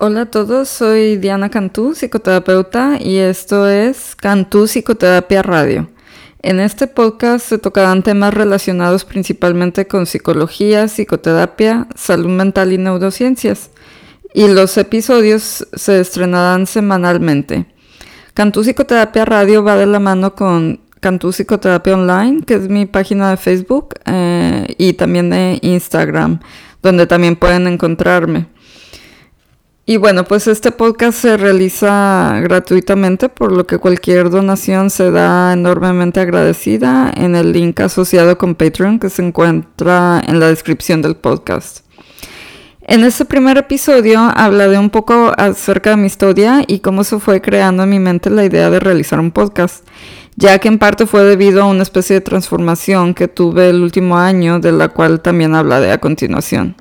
Hola a todos, soy Diana Cantú, psicoterapeuta, y esto es Cantú Psicoterapia Radio. En este podcast se tocarán temas relacionados principalmente con psicología, psicoterapia, salud mental y neurociencias, y los episodios se estrenarán semanalmente. Cantú Psicoterapia Radio va de la mano con Cantú Psicoterapia Online, que es mi página de Facebook, eh, y también de Instagram, donde también pueden encontrarme. Y bueno, pues este podcast se realiza gratuitamente, por lo que cualquier donación se da enormemente agradecida en el link asociado con Patreon que se encuentra en la descripción del podcast. En este primer episodio hablaré un poco acerca de mi historia y cómo se fue creando en mi mente la idea de realizar un podcast, ya que en parte fue debido a una especie de transformación que tuve el último año, de la cual también hablaré a continuación.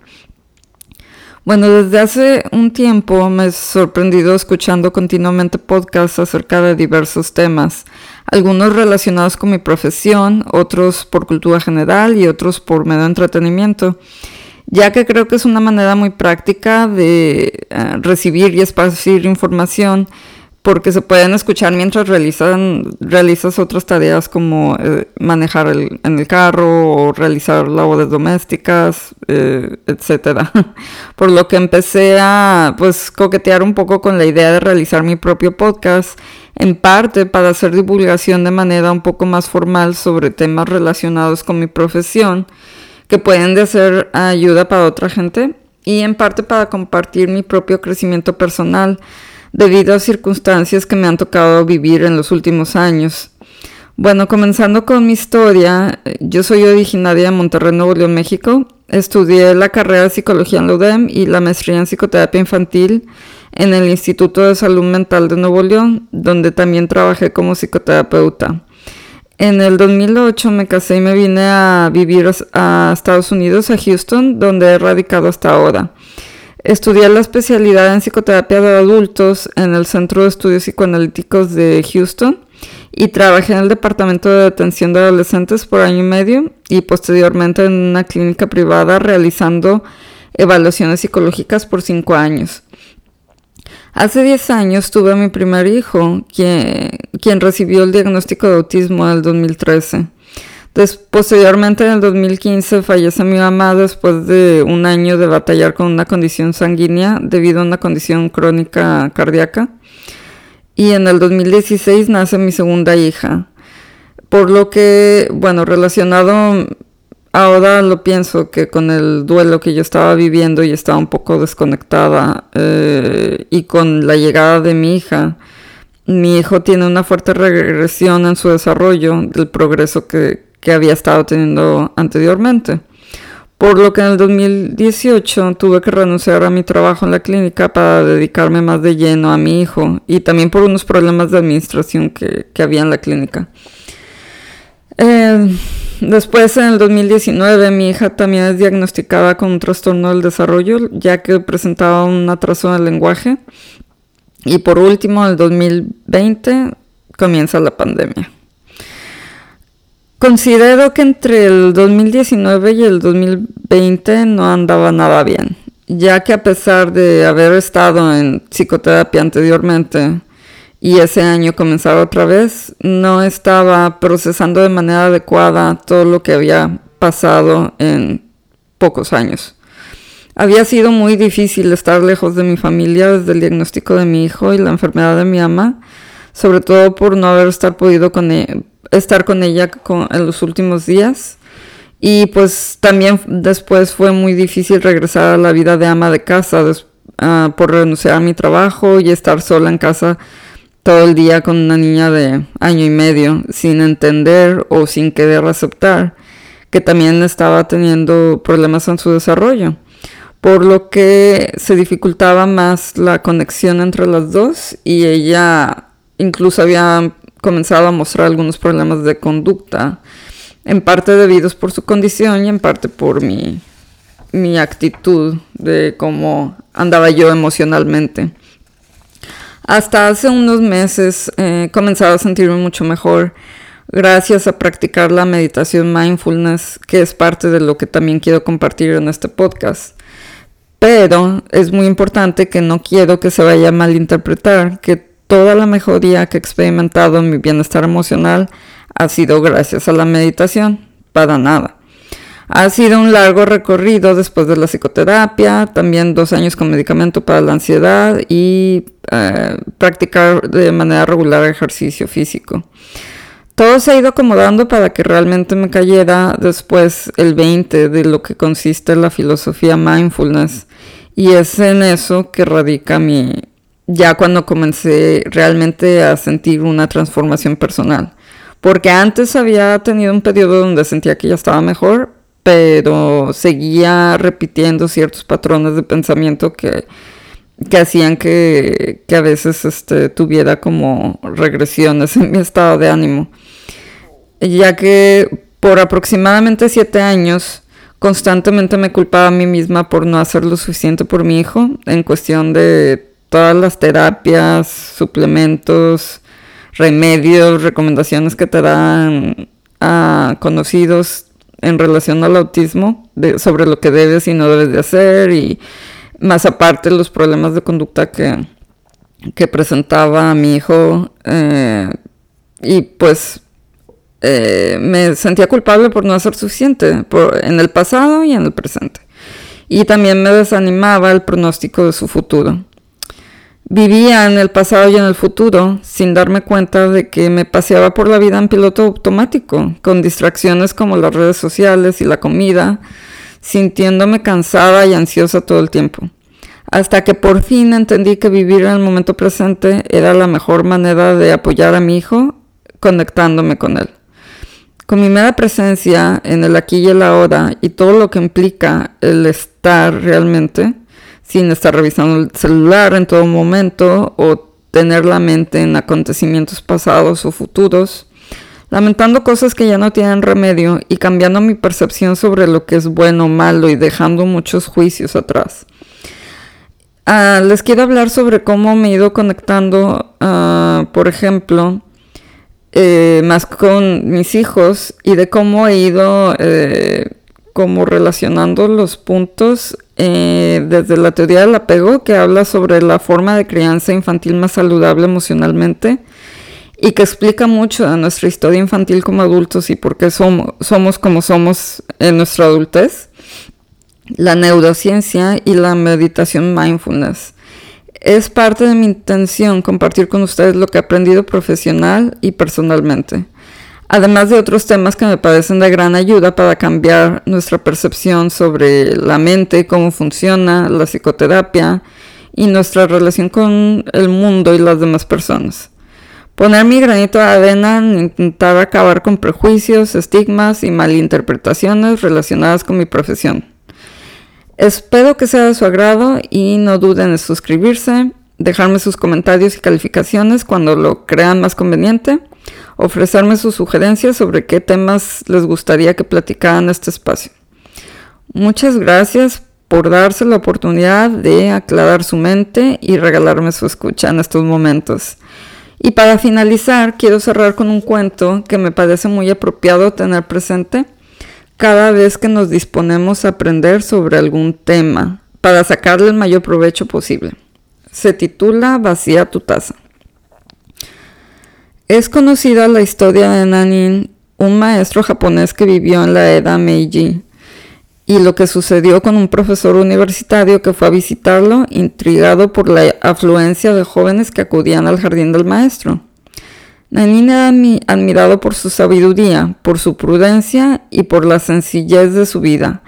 Bueno, desde hace un tiempo me he sorprendido escuchando continuamente podcasts acerca de diversos temas, algunos relacionados con mi profesión, otros por cultura general y otros por medio de entretenimiento, ya que creo que es una manera muy práctica de eh, recibir y esparcir información porque se pueden escuchar mientras realizan, realizas otras tareas como eh, manejar en el carro o realizar labores domésticas, eh, etc. Por lo que empecé a pues coquetear un poco con la idea de realizar mi propio podcast, en parte para hacer divulgación de manera un poco más formal sobre temas relacionados con mi profesión, que pueden de ser ayuda para otra gente, y en parte para compartir mi propio crecimiento personal debido a circunstancias que me han tocado vivir en los últimos años. Bueno, comenzando con mi historia, yo soy originaria de Monterrey, Nuevo León, México. Estudié la carrera de psicología en la UDEM y la maestría en psicoterapia infantil en el Instituto de Salud Mental de Nuevo León, donde también trabajé como psicoterapeuta. En el 2008 me casé y me vine a vivir a Estados Unidos, a Houston, donde he radicado hasta ahora. Estudié la especialidad en psicoterapia de adultos en el Centro de Estudios Psicoanalíticos de Houston y trabajé en el Departamento de Detención de Adolescentes por año y medio y posteriormente en una clínica privada realizando evaluaciones psicológicas por cinco años. Hace 10 años tuve a mi primer hijo, quien, quien recibió el diagnóstico de autismo en el 2013 posteriormente, en el 2015, fallece mi mamá después de un año de batallar con una condición sanguínea debido a una condición crónica cardíaca. Y en el 2016 nace mi segunda hija. Por lo que, bueno, relacionado, ahora lo pienso que con el duelo que yo estaba viviendo y estaba un poco desconectada eh, y con la llegada de mi hija, mi hijo tiene una fuerte regresión en su desarrollo del progreso que, que había estado teniendo anteriormente. Por lo que en el 2018 tuve que renunciar a mi trabajo en la clínica para dedicarme más de lleno a mi hijo y también por unos problemas de administración que, había en la clínica. Eh, después, en el 2019, mi hija también es diagnosticada con un trastorno del desarrollo, ya que presentaba un atraso en el lenguaje. Y por último, en el 2020 comienza la pandemia. Considero que entre el 2019 y el 2020 no andaba nada bien, ya que a pesar de haber estado en psicoterapia anteriormente y ese año comenzar otra vez, no estaba procesando de manera adecuada todo lo que había pasado en pocos años. Había sido muy difícil estar lejos de mi familia desde el diagnóstico de mi hijo y la enfermedad de mi ama, sobre todo por no haber estar podido con él estar con ella en los últimos días. Y pues también después fue muy difícil regresar a la vida de ama de casa ah, por renunciar a mi trabajo y estar sola en casa todo el día con una niña de año y medio sin entender o sin querer aceptar que también estaba teniendo problemas en su desarrollo. Por lo que se dificultaba más la conexión entre las dos y ella incluso había comenzado a mostrar algunos problemas de conducta, en parte debidos por su condición y en parte por mi, mi actitud de cómo andaba yo emocionalmente. Hasta hace unos meses he comenzado a sentirme mucho mejor gracias a practicar la meditación mindfulness, que es parte de lo que también quiero compartir en este podcast. Pero es muy importante que no quiero que se vaya a malinterpretar que toda la mejoría que he experimentado en mi bienestar emocional ha sido gracias a la meditación. Para nada. Ha sido un largo recorrido después de la psicoterapia, también dos años con medicamento para la ansiedad y eh, practicar de manera regular ejercicio físico. Todo se ha ido acomodando para que realmente me cayera después el 20 de lo que consiste la filosofía mindfulness. Y es en eso que radica mi, ya cuando comencé realmente a sentir una transformación personal. Porque antes había tenido un periodo donde sentía que ya estaba mejor, pero seguía repitiendo ciertos patrones de pensamiento que, que hacían que, que, a veces este, tuviera como regresiones en mi estado de ánimo. Ya que por aproximadamente siete años constantemente me culpaba a mí misma por no hacer lo suficiente por mi hijo en cuestión de todas las terapias, suplementos, remedios, recomendaciones que te dan conocidos en relación al autismo, sobre lo que debes y no debes de hacer y más aparte los problemas de conducta que, que presentaba a mi hijo eh, y pues eh, me sentía culpable por no hacer suficiente en el pasado y en el presente. Y también me desanimaba el pronóstico de su futuro. Vivía en el pasado y en el futuro sin darme cuenta de que me paseaba por la vida en piloto automático, con distracciones como las redes sociales y la comida, sintiéndome cansada y ansiosa todo el tiempo. Hasta que por fin entendí que vivir en el momento presente era la mejor manera de apoyar a mi hijo conectándome con él. Con mi mera presencia en el aquí y el ahora y todo lo que implica el estar realmente, sin estar revisando el celular en todo momento o tener la mente en acontecimientos pasados o futuros, lamentando cosas que ya no tienen remedio y cambiando mi percepción sobre lo que es bueno o malo y dejando muchos juicios atrás. Ah, les quiero hablar sobre cómo me he ido conectando, ah, por ejemplo, eh, más con mis hijos y de cómo he ido eh, como relacionando los puntos eh, desde la teoría del apego, que habla sobre la forma de crianza infantil más saludable emocionalmente y que explica mucho de nuestra historia infantil como adultos y por qué somos, somos como somos en nuestra adultez, la neurociencia y la meditación mindfulness. Es parte de mi intención compartir con ustedes lo que he aprendido profesional y personalmente además de otros temas que me parecen de gran ayuda para cambiar nuestra percepción sobre la mente, cómo funciona, la psicoterapia y nuestra relación con el mundo y las demás personas. Poner mi granito de arena en intentar acabar con prejuicios, estigmas y malinterpretaciones relacionadas con mi profesión. Espero que sea de su agrado y no duden en suscribirse, dejarme sus comentarios y calificaciones cuando lo crean más conveniente ofrecerme sus sugerencias sobre qué temas les gustaría que platicara en este espacio. Muchas gracias por darse la oportunidad de aclarar su mente y regalarme su escucha en estos momentos. Y para finalizar, quiero cerrar con un cuento que me parece muy apropiado tener presente cada vez que nos disponemos a aprender sobre algún tema para sacarle el mayor provecho posible. Se titula Vacía tu taza. Es conocida la historia de Nanin, un maestro japonés que vivió en la era Meiji, y lo que sucedió con un profesor universitario que fue a visitarlo, intrigado por la afluencia de jóvenes que acudían al jardín del maestro. Nanin era admirado por su sabiduría, por su prudencia y por la sencillez de su vida,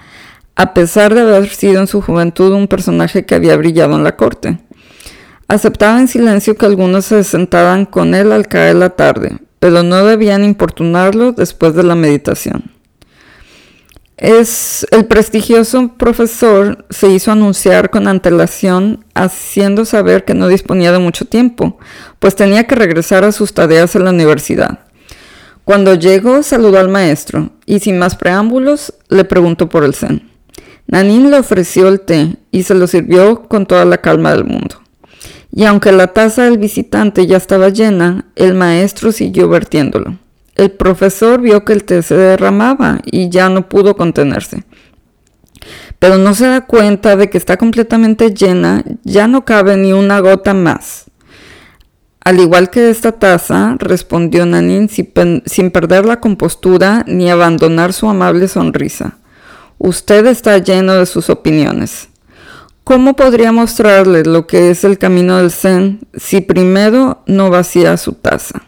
a pesar de haber sido en su juventud un personaje que había brillado en la corte. Aceptaba en silencio que algunos se sentaran con él al caer la tarde, pero no debían importunarlo después de la meditación. Es, el prestigioso profesor se hizo anunciar con antelación, haciendo saber que no disponía de mucho tiempo, pues tenía que regresar a sus tareas en la universidad. Cuando llegó, saludó al maestro y sin más preámbulos le preguntó por el zen. Nanin le ofreció el té y se lo sirvió con toda la calma del mundo y aunque la taza del visitante ya estaba llena, el maestro siguió vertiéndolo. El profesor vio que el té se derramaba y ya no pudo contenerse. pero no se da cuenta de que está completamente llena, ya no cabe ni una gota más. Al igual que esta taza, respondió Nanin sin, perder la compostura ni abandonar su amable sonrisa. Usted está lleno de sus opiniones. ¿Cómo podría mostrarle lo que es el camino del Zen si primero no vacía su taza?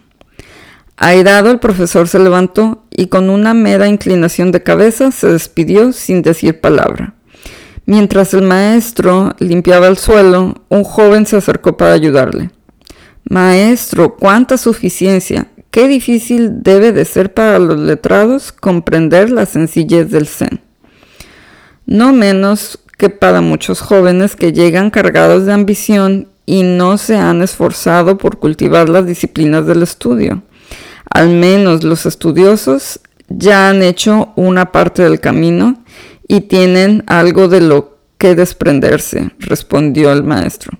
Airado, el profesor se levantó y con una mera inclinación de cabeza se despidió sin decir palabra. Mientras el maestro limpiaba el suelo, un joven se acercó para ayudarle. Maestro, cuánta suficiencia. Qué difícil debe de ser para los letrados comprender la sencillez del Zen. No menos que para muchos jóvenes que llegan cargados de ambición y no se han esforzado por cultivar las disciplinas del estudio. Al menos los estudiosos ya han hecho una parte del camino y tienen algo de lo que desprenderse, respondió el maestro.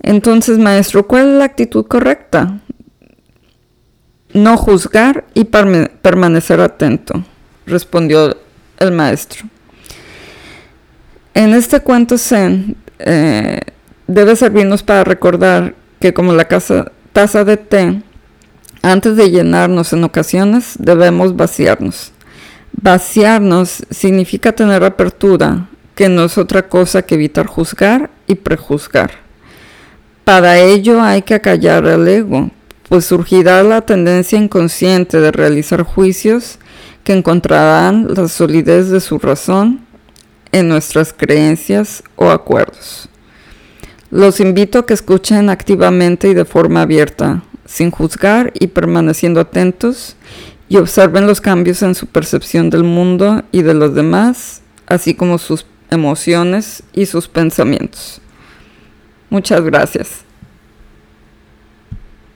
Entonces, maestro, ¿cuál es la actitud correcta? No juzgar y permanecer atento, respondió el maestro. En este cuento Zen eh, debe servirnos para recordar que como la taza de té, antes de llenarnos en ocasiones debemos vaciarnos. Vaciarnos significa tener apertura, que no es otra cosa que evitar juzgar y prejuzgar. Para ello hay que acallar el ego, pues surgirá la tendencia inconsciente de realizar juicios que encontrarán la solidez de su razón nuestras creencias o acuerdos. Los invito a que escuchen activamente y de forma abierta, sin juzgar y permaneciendo atentos, y observen los cambios en su percepción del mundo y de los demás, así como sus emociones y sus pensamientos. Muchas gracias.